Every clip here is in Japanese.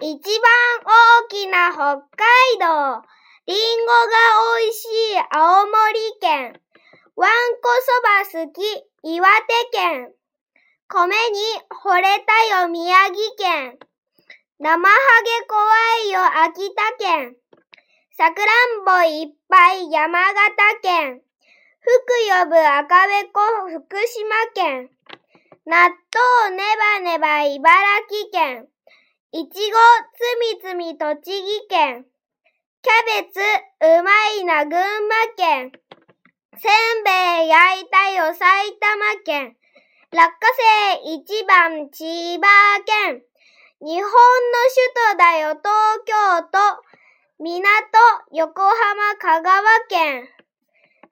一番大きな北海道。リンゴが美味しい青森県。わんこそば好き岩手県。米に惚れたよ宮城県。生ハゲ怖いよ秋田県。さくらんぼいっぱい山形県。福呼ぶ赤べこ福島県。納豆ネバネバ茨城県。いちごつみつみ栃木県。キャベツうまいな群馬県。せんべい焼いたよ埼玉県。落花生一番千葉県。日本の首都だよ東京都。港横浜香川県。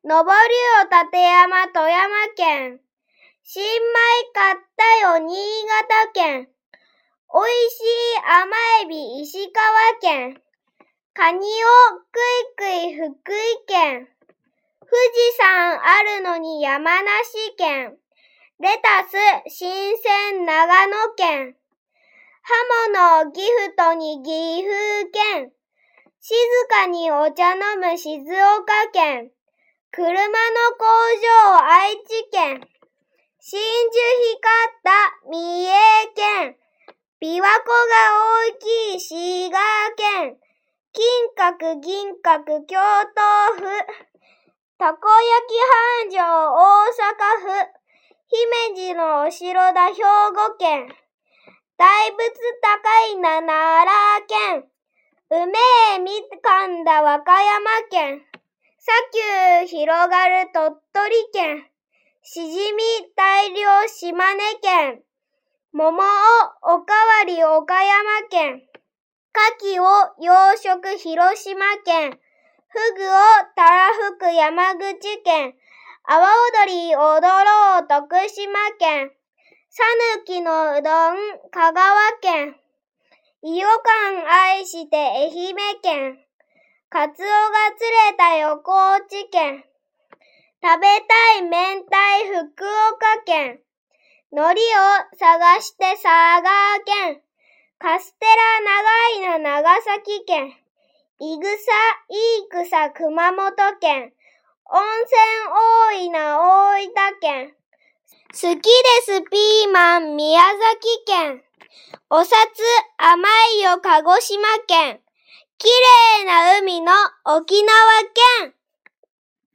登るよ立山富山県。新米買ったよ新潟県。おいしい甘エビ石川県。カニをくいくい福井県。富士山あるのに山梨県。レタス新鮮長野県。刃物ギフトに岐阜県。静かにお茶飲む静岡県。車の工場愛知県。真珠光った三重。琵琶湖が大きい滋賀県。金閣銀閣京都府。たこ焼き繁盛大阪府。姫路のお城だ兵庫県。大仏高いな奈良県。梅えみかんだ和歌山県。砂丘広がる鳥取県。しじみ大量島根県。桃をおかわり岡山県。牡蠣を養殖広島県。フグをたらふく山口県。阿波踊り踊ろう徳島県。さぬきのうどん香川県。伊予館愛して愛媛県。カツオが釣れたよ高知県。食べたい明太福岡県。海苔を探して佐賀県。カステラ長いな長崎県。いぐさ、いい草熊本県。温泉多いな大分県。好きですピーマン宮崎県。お札甘いよ鹿児島県。綺麗な海の沖縄県。